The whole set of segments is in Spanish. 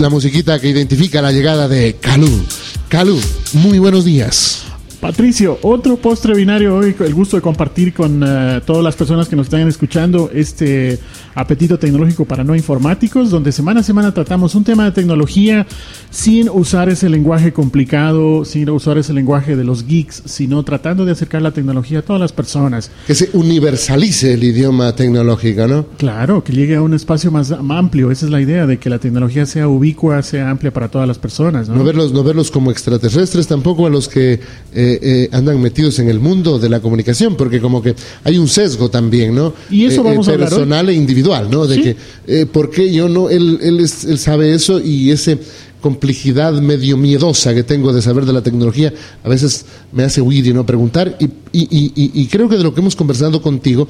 la musiquita que identifica la llegada de Calú. Calú, muy buenos días. Patricio, otro postre binario hoy, el gusto de compartir con uh, todas las personas que nos están escuchando este apetito tecnológico para no informáticos, donde semana a semana tratamos un tema de tecnología sin usar ese lenguaje complicado, sin usar ese lenguaje de los geeks, sino tratando de acercar la tecnología a todas las personas. Que se universalice el idioma tecnológico, ¿no? Claro, que llegue a un espacio más amplio, esa es la idea, de que la tecnología sea ubicua, sea amplia para todas las personas. No, no verlos, no verlos como extraterrestres, tampoco a los que... Eh, eh, andan metidos en el mundo de la comunicación, porque como que hay un sesgo también, ¿no? Y eso vamos eh, a hablar personal e individual, ¿no? De ¿Sí? que, eh, ¿por qué yo no? Él, él, es, él sabe eso y ese complejidad medio miedosa que tengo de saber de la tecnología a veces me hace huir y no preguntar y, y, y, y creo que de lo que hemos conversado contigo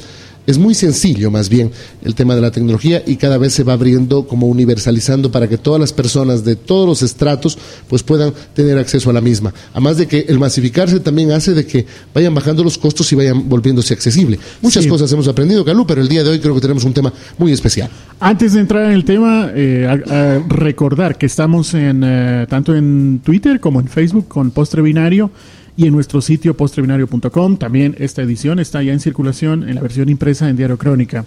es muy sencillo más bien el tema de la tecnología y cada vez se va abriendo como universalizando para que todas las personas de todos los estratos pues puedan tener acceso a la misma. Además de que el masificarse también hace de que vayan bajando los costos y vayan volviéndose accesible. Muchas Sí. cosas hemos aprendido, Calú, pero el día de hoy creo que tenemos un tema muy especial. Antes de entrar en el tema, eh, a- a recordar que estamos en eh, tanto en Twitter como en Facebook con Postre Binario y en nuestro sitio postrebinario.com. También esta edición está ya en circulación en la versión impresa en Diario Crónica.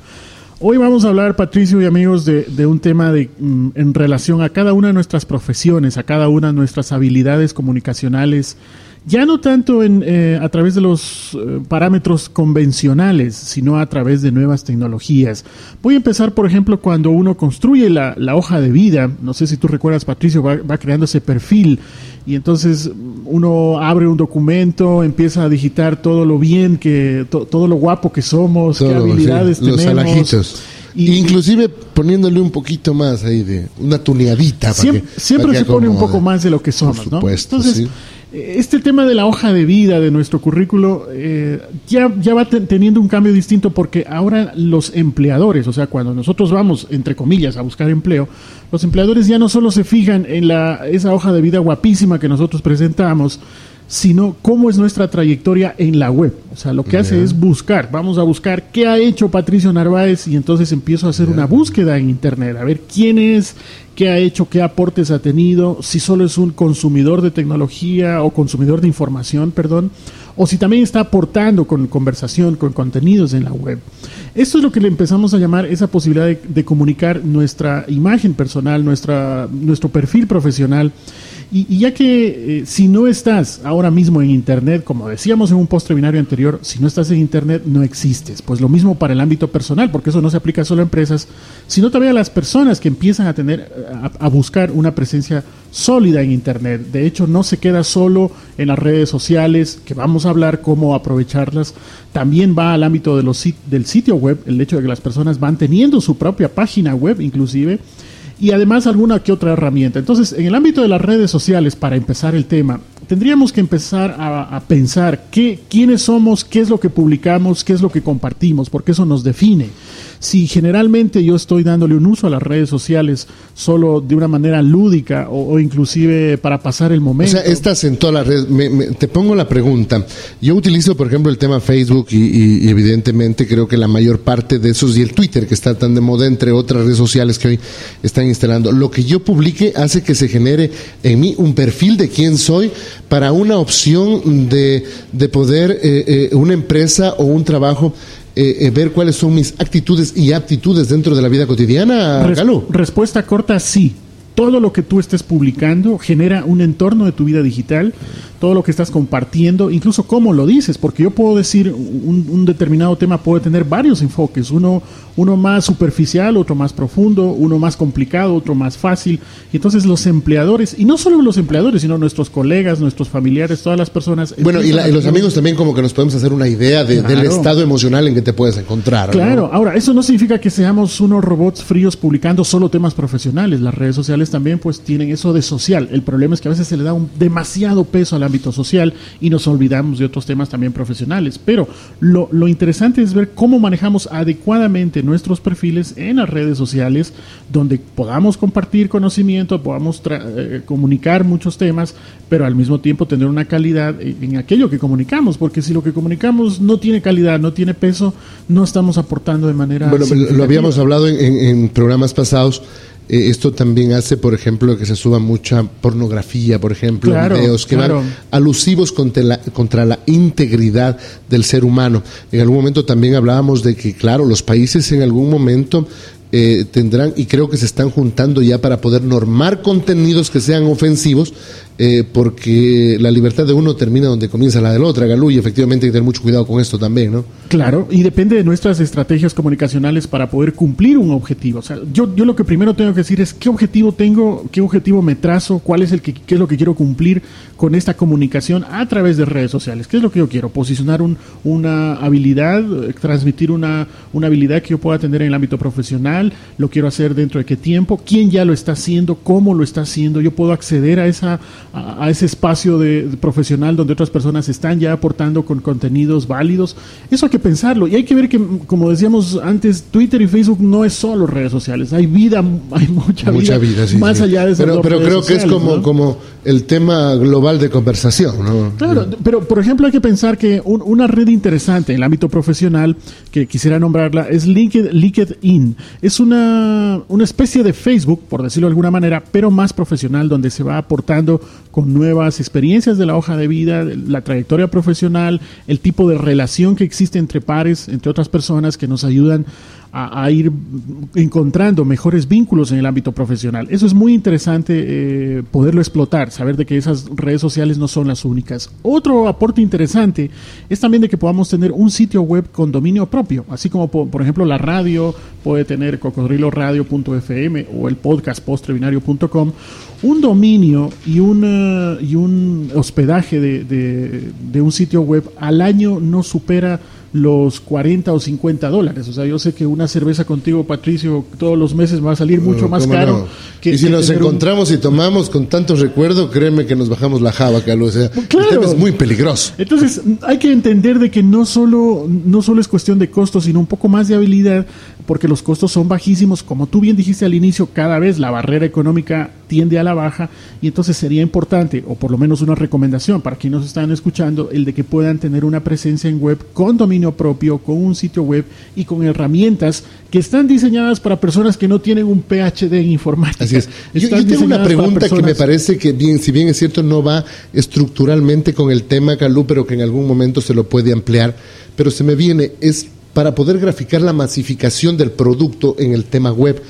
Hoy vamos a hablar, Patricio y amigos, de, de un tema de, mm, en relación a cada una de nuestras profesiones, a cada una de nuestras habilidades comunicacionales, ya no tanto en, eh, a través de los eh, parámetros convencionales, sino a través de nuevas tecnologías. Voy a empezar, por ejemplo, cuando uno construye la, la hoja de vida, no sé si tú recuerdas, Patricio, va, va creando ese perfil y entonces mm, uno abre un documento, empieza a digitar todo lo bien, que to- todo lo guapo que somos, qué Todo, habilidades sí, los tenemos. alajitos. Y- Inclusive poniéndole un poquito más ahí de una tuneadita. para Siempre, que- siempre para que se pone un poco más de lo que somos, ¿no? supuesto, Entonces, sí. Este tema de la hoja de vida de nuestro currículo eh, ya, ya va te- teniendo un cambio distinto porque ahora los empleadores, o sea, cuando nosotros vamos, entre comillas, a buscar empleo, los empleadores ya no solo se fijan en la, esa hoja de vida guapísima que nosotros presentamos, sino cómo es nuestra trayectoria en la web. O sea, lo que hace es buscar. Vamos a buscar qué ha hecho Patricio Narváez y entonces empiezo a hacer una búsqueda en Internet, a ver quién es, qué ha hecho, qué aportes ha tenido, si solo es un consumidor de tecnología o consumidor de información, perdón, o si también está aportando con conversación, con contenidos en la web. Esto es lo que le empezamos a llamar esa posibilidad de, de comunicar nuestra imagen personal, nuestra, nuestro perfil profesional. Y, y ya que eh, si no estás ahora mismo en Internet, como decíamos en un postre binario anterior, si no estás en Internet no existes. Pues lo mismo para el ámbito personal, porque eso no se aplica solo a empresas, sino también a las personas que empiezan a tener, a, a buscar una presencia sólida en Internet. De hecho, no se queda solo en las redes sociales, que vamos a hablar cómo aprovecharlas. También va al ámbito de los, del sitio web, el hecho de que las personas van teniendo su propia página web, inclusive y además alguna que otra herramienta. Entonces, en el ámbito de las redes sociales, para empezar el tema, tendríamos que empezar a, a pensar qué, quiénes somos, qué es lo que publicamos, qué es lo que compartimos, porque eso nos define. Si generalmente yo estoy dándole un uso a las redes sociales solo de una manera lúdica o, o inclusive para pasar el O momento. sea, estás en todas las redes. Me- me- te pongo la pregunta. Yo utilizo, por ejemplo, el tema Facebook y, y- y evidentemente creo que la mayor parte de esos y el Twitter, que está tan de moda, entre otras redes sociales que hoy están instalando. Lo que yo publique hace que se genere en mí un perfil de quién soy para una opción de, de poder, eh, eh, una empresa o un trabajo, eh, eh, ver cuáles son mis actitudes y aptitudes dentro de la vida cotidiana, Res- Galo. respuesta corta, sí. Todo lo que tú estés publicando genera un entorno de tu vida digital, todo lo que estás compartiendo, incluso cómo lo dices, porque yo puedo decir un, un determinado tema puede tener varios enfoques, uno, uno más superficial, otro más profundo, uno más complicado, otro más fácil. Y entonces los empleadores, y no solo los empleadores, sino nuestros colegas, nuestros familiares, todas las personas. Bueno, y, la- y los amigos también como que nos podemos hacer una idea de- del estado emocional en que te puedes encontrar. ¿no? Claro, ahora, eso no significa que seamos unos robots fríos publicando solo temas profesionales. Las redes sociales también pues tienen eso de social. El problema es que a veces se le da un demasiado peso al ámbito social y nos olvidamos de otros temas también profesionales. Pero lo, lo interesante es ver cómo manejamos adecuadamente nuestros perfiles en las redes sociales, donde podamos compartir conocimiento, podamos eh, comunicar muchos temas, pero al mismo tiempo tener una calidad en en aquello que comunicamos, porque si lo que comunicamos no tiene calidad, no tiene peso, no estamos aportando de manera... Bueno, lo significativa. habíamos hablado en, en- en programas pasados. Eh, esto también hace, por ejemplo, que se suba mucha pornografía, por ejemplo, videos que van alusivos contra la, contra la integridad del ser humano. En algún momento también hablábamos de que, claro, los países en algún momento eh, tendrán, y creo que se están juntando ya para poder normar contenidos que sean ofensivos, eh, porque la libertad de uno termina donde comienza la del otro, Galú, y efectivamente hay que tener mucho cuidado con esto también, ¿no? Claro, y depende de nuestras estrategias comunicacionales para poder cumplir un objetivo. O sea, yo, yo lo que primero tengo que decir es qué objetivo tengo, qué objetivo me trazo, cuál es el que qué es lo que quiero cumplir con esta comunicación a través de redes sociales. ¿Qué es lo que yo quiero? Posicionar un, una habilidad, eh, transmitir una, una habilidad que yo pueda tener en el ámbito profesional lo quiero hacer dentro de qué tiempo, quién ya lo está haciendo, cómo lo está haciendo, yo puedo acceder a, esa, a, ese espacio de, profesional donde otras personas están ya aportando con contenidos válidos. Eso hay que pensarlo y hay que ver que, como decíamos antes, Twitter y Facebook no es solo redes sociales, hay vida, hay mucha, vida, más allá de eso. Pero, pero creo que es como, como el tema global de conversación. ¿no? Claro, pero por ejemplo hay que pensar que una red interesante en el ámbito profesional, que quisiera nombrarla, es LinkedIn. Es una, una especie de Facebook, por decirlo de alguna manera, pero más profesional, donde se va aportando con nuevas experiencias de la hoja de vida, la trayectoria profesional, el tipo de relación que existe entre pares, entre otras personas que nos ayudan a, ir encontrando mejores vínculos en el ámbito profesional. Eso es muy interesante eh, poderlo explotar, saber de que esas redes sociales no son las únicas. Otro aporte interesante es también de que podamos tener un sitio web con dominio propio, así como por, ejemplo la radio puede tener cocodriloradio.fm o el podcast postrebinario.com, un dominio y, una, y un hospedaje de, de un sitio web al año no supera los 40 o 50 dólares. O sea, yo sé que una cerveza contigo, Patricio, todos los meses va a salir mucho más caro. Que, y si nos encontramos y tomamos con tanto recuerdo, créeme que nos bajamos la java, Carlos. O sea, claro. es muy peligroso. Entonces, hay que entender de que no solo, no solo es cuestión de costos, sino un poco más de habilidad, porque los costos son bajísimos. Como tú bien dijiste al inicio, cada vez la barrera económica tiende a la baja y entonces sería importante, o por lo menos una recomendación para quienes nos están escuchando, el de que puedan tener una presencia en web con dominio propio, con un sitio web y con herramientas que están diseñadas para personas que no tienen un PhD en informática. Así es. Yo, tengo una pregunta que me parece que, bien, si bien es cierto, no va estructuralmente con el tema, Calú, pero que en algún momento se lo puede ampliar, pero se me viene, es para poder graficar la masificación del producto en el tema web.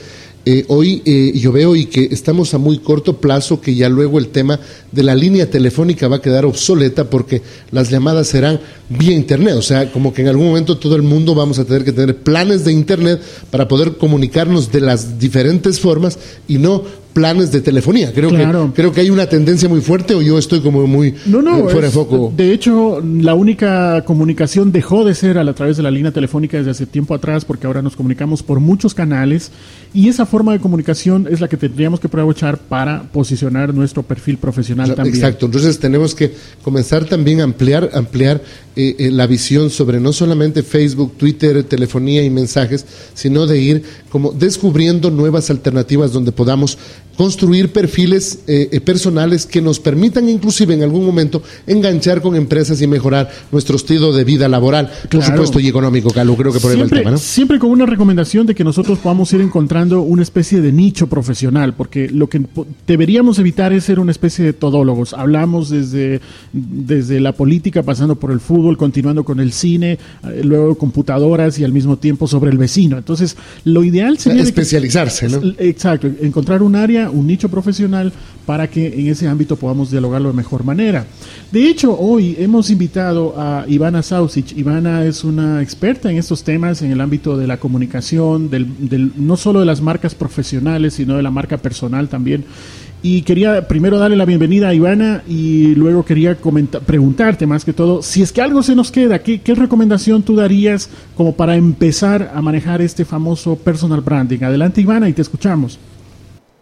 Eh, hoy eh, yo veo y que estamos a muy corto plazo que ya luego el tema de la línea telefónica va a quedar obsoleta porque las llamadas serán vía internet, o sea, como que en algún momento todo el mundo vamos a tener que tener planes de internet para poder comunicarnos de las diferentes formas y no planes de telefonía. Creo que creo que hay una tendencia muy fuerte o yo estoy como muy no, no, fuera de foco. De hecho, la única comunicación dejó de ser a, través de la línea telefónica desde hace tiempo atrás porque ahora nos comunicamos por muchos canales y esa forma de comunicación es la que tendríamos que aprovechar para posicionar nuestro perfil profesional también. Exacto. Entonces tenemos que comenzar también a ampliar ampliar eh, eh, la visión sobre no solamente Facebook, Twitter, telefonía y mensajes, sino de ir como descubriendo nuevas alternativas donde podamos construir perfiles eh, eh, personales que nos permitan inclusive en algún momento enganchar con empresas y mejorar nuestro estilo de vida laboral, por supuesto, y económico, Calu, creo que por ahí va el tema, ¿no? Siempre con una recomendación de que nosotros podamos ir encontrando una especie de nicho profesional, porque lo que deberíamos evitar es ser una especie de todólogos. Hablamos desde, desde la política, pasando por el fútbol, continuando con el cine, eh, luego computadoras y al mismo tiempo sobre el vecino. Entonces, lo ideal sería... Especializarse, ¿no? Exacto, encontrar un área un nicho profesional para que en ese ámbito podamos dialogarlo de mejor manera. De hecho, hoy hemos invitado a Ivana Sausic. Ivana es una experta en estos temas, en el ámbito de la comunicación, del, no solo de las marcas profesionales, sino de la marca personal también. Y quería primero darle la bienvenida a Ivana y luego quería preguntarte más que todo, si es que algo se nos queda, ¿qué, ¿qué, recomendación tú darías como para empezar a manejar este famoso personal branding? Adelante Ivana y te escuchamos.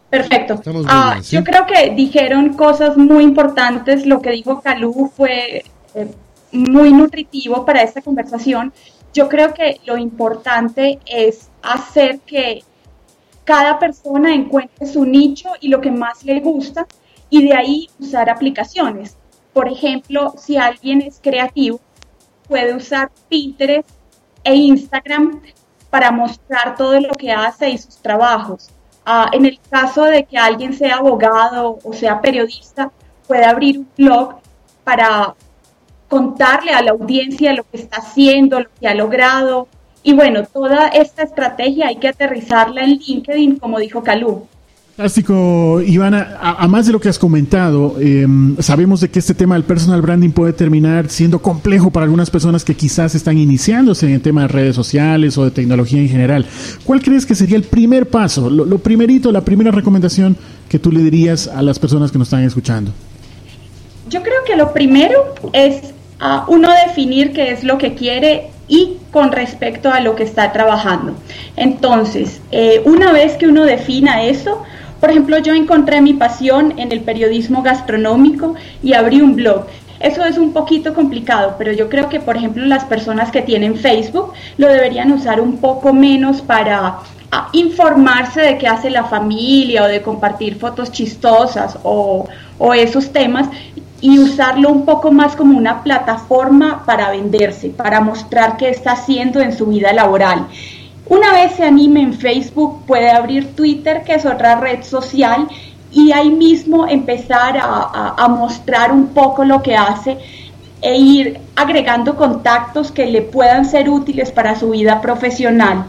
Perfecto. Ah, yo creo que dijeron cosas muy importantes. Lo que dijo Calú fue eh, muy nutritivo para esta conversación. Yo creo que lo importante es hacer que cada persona encuentre su nicho y lo que más le gusta y de ahí usar aplicaciones. Por ejemplo, si alguien es creativo, puede usar Pinterest e Instagram para mostrar todo lo que hace y sus trabajos Ah, en el caso de que alguien sea abogado o sea periodista, puede abrir un blog para contarle a la audiencia lo que está haciendo, lo que ha logrado. Y bueno, toda esta estrategia hay que aterrizarla en LinkedIn, como dijo Calú. Fantástico, Ivana. A, más de lo que has comentado, em, sabemos de que este tema del personal branding puede terminar siendo complejo para algunas personas que quizás están iniciándose en el tema de redes sociales o de tecnología en general. ¿Cuál crees que sería el primer paso, lo, primerito, la primera recomendación que tú le dirías a las personas que nos están escuchando? Yo creo que lo primero es uh, uno definir qué es lo que quiere y con respecto a lo que está trabajando. Entonces, eh, una vez que uno defina eso, por ejemplo, yo encontré mi pasión en el periodismo gastronómico y abrí un blog. Eso es un poquito complicado, pero yo creo que, por ejemplo, las personas que tienen Facebook lo deberían usar un poco menos para ah, informarse de qué hace la familia o de compartir fotos chistosas o, o esos temas y usarlo un poco más como una plataforma para venderse, para mostrar qué está haciendo en su vida laboral. Una vez se anime en Facebook, puede abrir Twitter, que es otra red social, y ahí mismo empezar a, mostrar un poco lo que hace e ir agregando contactos que le puedan ser útiles para su vida profesional.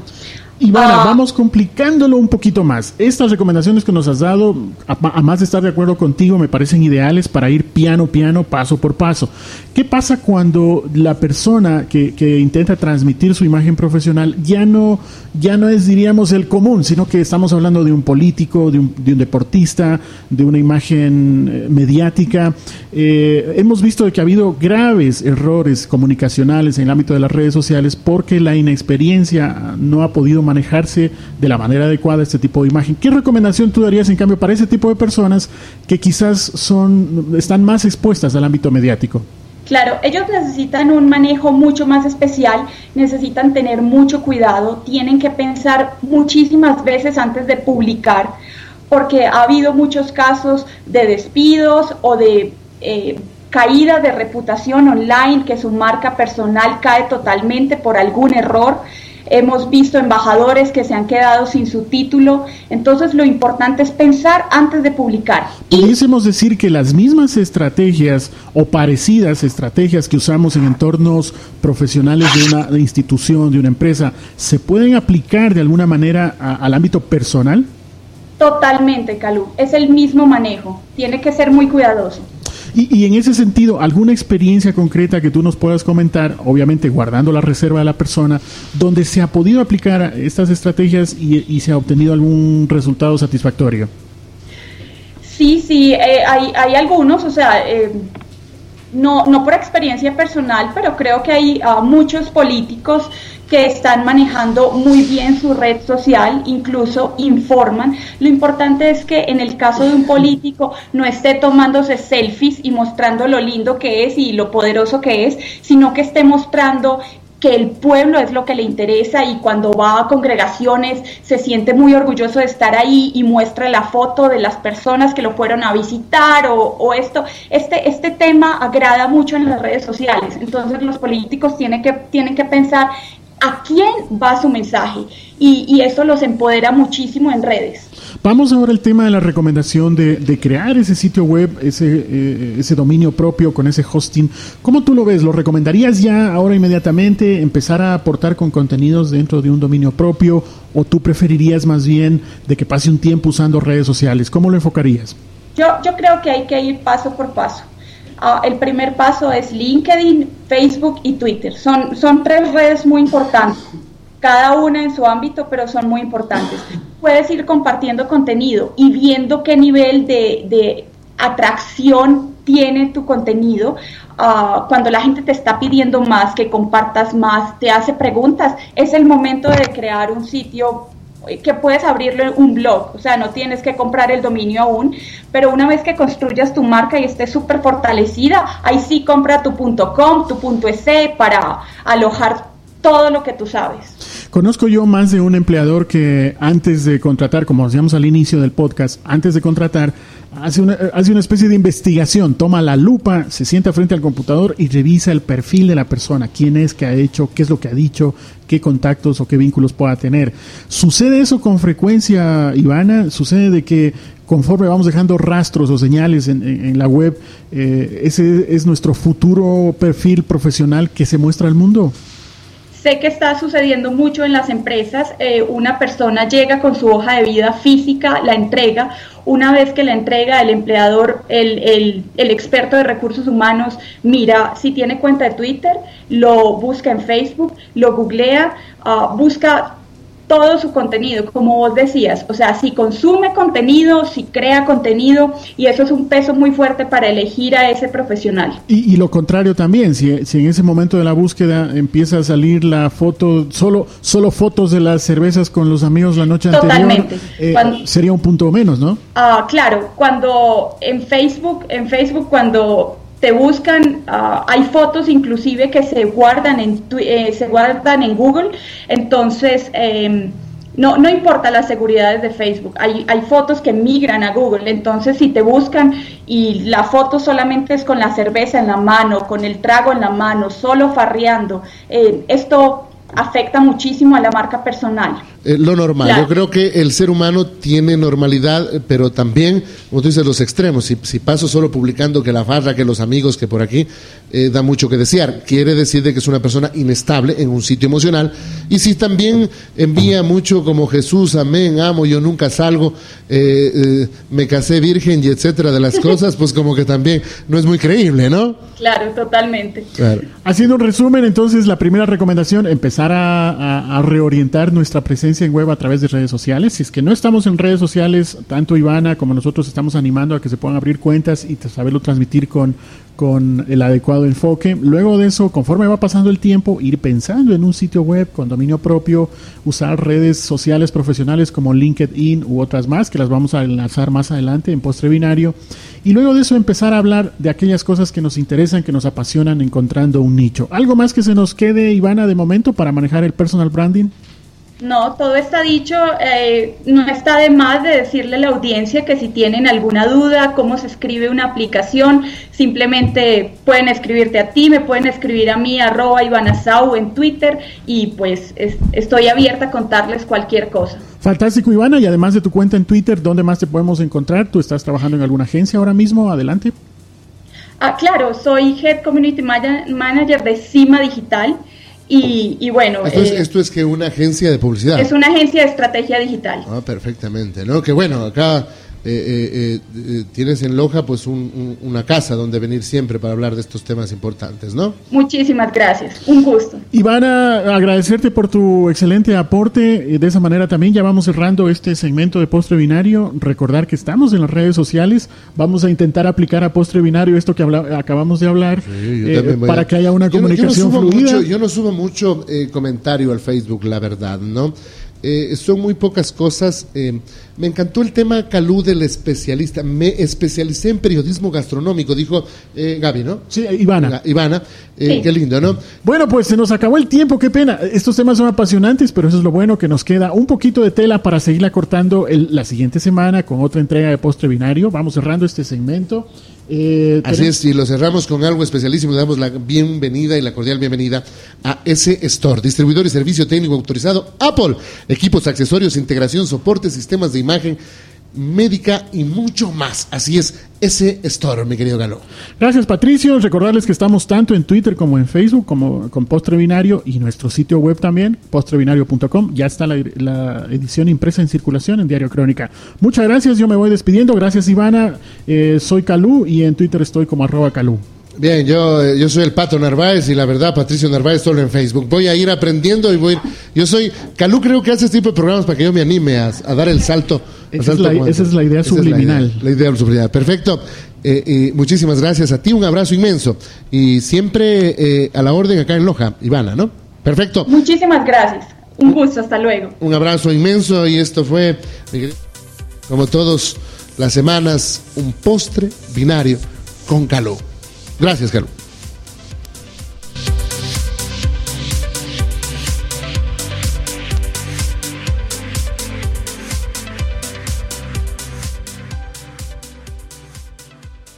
Ivana, ah. vamos complicándolo un poquito más. Estas recomendaciones que nos has dado, a, más de estar de acuerdo contigo, me parecen ideales para ir piano, piano, paso por paso. ¿Qué pasa cuando la persona que, que intenta transmitir su imagen profesional ya no, ya no es, diríamos, el común, sino que estamos hablando de un político, de un, de un deportista, de una imagen eh, mediática? Eh, hemos visto que ha habido graves errores comunicacionales en el ámbito de las redes sociales porque la inexperiencia no ha podido manejarse de la manera adecuada este tipo de imagen. ¿Qué recomendación tú darías en cambio para ese tipo de personas que quizás son están más expuestas al ámbito mediático? Claro, ellos necesitan un manejo mucho más especial, necesitan tener mucho cuidado, tienen que pensar muchísimas veces antes de publicar, porque ha habido muchos casos de despidos o de eh, caída de reputación online, que su marca personal cae totalmente por algún error. Hemos visto embajadores que se han quedado sin su título. Entonces lo importante es pensar antes de publicar. Pudiésemos decir que las mismas estrategias o parecidas estrategias que usamos en entornos profesionales de una institución, de una empresa, se pueden aplicar de alguna manera al ámbito personal. Totalmente, Calú. Es el mismo manejo. Tiene que ser muy cuidadoso. Y, en ese sentido, ¿alguna experiencia concreta que tú nos puedas comentar, obviamente guardando la reserva de la persona, donde se ha podido aplicar estas estrategias y, se ha obtenido algún resultado satisfactorio? Sí, sí, eh, hay, hay, algunos, o sea, eh, no, no por experiencia personal, pero creo que hay ah, muchos políticos que están manejando muy bien su red social, incluso informan. Lo importante es que en el caso de un político no esté tomándose selfies y mostrando lo lindo que es y lo poderoso que es, sino que esté mostrando que el pueblo es lo que le interesa y cuando va a congregaciones se siente muy orgulloso de estar ahí y muestra la foto de las personas que lo fueron a visitar o, esto. Este, este tema agrada mucho en las redes sociales, entonces los políticos tienen que, tienen que pensar a quién va su mensaje y, eso los empodera muchísimo en redes. Vamos ahora al tema de la recomendación de, crear ese sitio web, ese, eh, ese dominio propio con ese hosting. ¿Cómo tú lo ves? ¿Lo recomendarías ya ahora inmediatamente empezar a aportar con contenidos dentro de un dominio propio o tú preferirías más bien de que pase un tiempo usando redes sociales? ¿Cómo lo enfocarías? Yo, yo creo que hay que ir paso por paso. Ah, el primer paso es LinkedIn, Facebook y Twitter. Son, son tres redes muy importantes, cada una en su ámbito, pero son muy importantes. Puedes ir compartiendo contenido y viendo qué nivel de, atracción tiene tu contenido. Ah, cuando la gente te está pidiendo más, que compartas más, te hace preguntas, es el momento de crear un sitio que puedes abrirle un blog, o sea, no tienes que comprar el dominio aún, pero una vez que construyas tu marca y esté súper fortalecida, ahí sí compra tu .com, tu .es para alojar todo lo que tú sabes. Conozco yo más de un empleador que antes de contratar, como decíamos al inicio del podcast, antes de contratar, hace una, hace una especie de investigación, toma la lupa, se sienta frente al computador y revisa el perfil de la persona, quién es, qué ha hecho, qué es lo que ha dicho, qué contactos o qué vínculos pueda tener. ¿Sucede eso con frecuencia, Ivana? ¿Sucede de que conforme vamos dejando rastros o señales en, la web, eh, ese es nuestro futuro perfil profesional que se muestra al mundo? Sé que está sucediendo mucho en las empresas. Eh, una persona llega con su hoja de vida física, la entrega. Una vez que la entrega, el empleador, el, el, experto de recursos humanos, mira si tiene cuenta de Twitter, lo busca en Facebook, lo googlea, uh, busca todo su contenido, como vos decías, o sea, si consume contenido, si crea contenido, y eso es un peso muy fuerte para elegir a ese profesional. Y, lo contrario también, si, si, en ese momento de la búsqueda empieza a salir la foto, solo, solo fotos de las cervezas con los amigos la noche anterior, eh, sería un punto menos, ¿no? Ah, claro, cuando en Facebook, en Facebook cuando te buscan, ah, hay fotos inclusive que se guardan en, eh, se guardan en Google, entonces em, no, no importa las seguridades de Facebook, hay, hay fotos que migran a Google, entonces si te buscan y la foto solamente es con la cerveza en la mano, con el trago en la mano, solo farreando, eh, esto afecta muchísimo a la marca personal. Eh, lo normal. Yo creo que el ser humano tiene normalidad, eh, pero también, como tú dices, los extremos. Si, si paso solo publicando que la farra, que los amigos, que por aquí, eh, da mucho que desear. Quiere decir de que es una persona inestable en un sitio emocional. Y si también envía mucho como Jesús, amén, amo, yo nunca salgo, me casé virgen y etcétera de las cosas, pues como que también no es muy creíble, ¿no? Claro, totalmente. Haciendo un resumen, entonces, la primera recomendación, empezar a reorientar nuestra presencia en web a través de redes sociales. Si es que no estamos en redes sociales, tanto Ivana como nosotros estamos animando a que se puedan abrir cuentas y saberlo transmitir con, con el adecuado enfoque. Luego de eso, conforme va pasando el tiempo, ir pensando en un sitio web con dominio propio, usar redes sociales profesionales como LinkedIn u otras más, que las vamos a enlazar más adelante en postre binario. Y luego de eso empezar a hablar de aquellas cosas que nos interesan, que nos apasionan, encontrando un nicho. ¿Algo más que se nos quede, Ivana, de momento para manejar el personal branding? No, todo está dicho. Eh, no está de más de decirle a la audiencia que si tienen alguna duda, cómo se escribe una aplicación, simplemente pueden escribirte a ti, me pueden escribir a mí, arroba Ivanasau en Twitter y pues estoy abierta a contarles cualquier cosa. Fantástico, Ivana. Y además de tu cuenta en Twitter, ¿dónde más te podemos encontrar? ¿Tú estás trabajando en alguna agencia ahora mismo? Adelante. Ah, claro, soy Head Community Manager de Cima Digital. Y, bueno. Esto es, eh, esto es, que una agencia de publicidad. Es una agencia de estrategia digital. Ah, perfectamente, ¿no? Que bueno, acá eh, eh, eh, tienes en Loja pues una casa donde venir siempre para hablar de estos temas importantes, ¿no? Muchísimas gracias, un gusto. Ivana, agradecerte por tu excelente aporte. De esa manera también ya vamos cerrando este segmento de Postre Binario. Recordar que estamos en las redes sociales. Vamos a intentar aplicar a Postre Binario esto que acabamos de hablar para que haya una comunicación fluida. yo no subo mucho comentario al Facebook, la verdad, ¿no? Eh, son muy pocas cosas. Eh, me encantó el tema Calú del especialista. Me especialicé en periodismo gastronómico, dijo eh, Gaby, ¿no? Sí, Ivana. Ivana, qué lindo, ¿no? Bueno, pues se nos acabó el tiempo, qué pena. Estos temas son apasionantes, pero eso es lo bueno, que nos queda un poquito de tela para seguirla cortando la siguiente semana con otra entrega de postre binario. Vamos cerrando este segmento. Eh, Así es, y lo cerramos con algo especialísimo. Le damos la bienvenida y la cordial bienvenida a S Store, distribuidor y servicio técnico autorizado Apple, equipos, accesorios, integración, soporte, sistemas de imagen médica y mucho más. Así es, ese Store, mi querido Galo. Gracias, Patricio. Recordarles que estamos tanto en Twitter como en Facebook, como con Postre Binario y nuestro sitio web también, postrebinario.com. Ya está la, edición impresa en circulación en Diario Crónica. Muchas gracias, yo me voy despidiendo. Gracias, Ivana. Eh, soy Calú y en Twitter estoy como arroba Calú. Bien, yo, eh, yo soy el Pato Narváez y la verdad, Patricio Narváez solo en Facebook. Voy a ir aprendiendo y voy. Yo soy. Calú creo que hace este tipo de programas para que yo me anime a, dar el salto. Esa, es, la, idea subliminal. la, idea, subliminal. Perfecto. Eh, muchísimas gracias a ti, un abrazo inmenso. Y siempre eh, a la orden acá en Loja, Ivana, ¿no? Perfecto. Muchísimas gracias. Un gusto, hasta luego. Un abrazo inmenso y esto fue, como todos las semanas, un postre binario con Calú. Gracias, Carlos.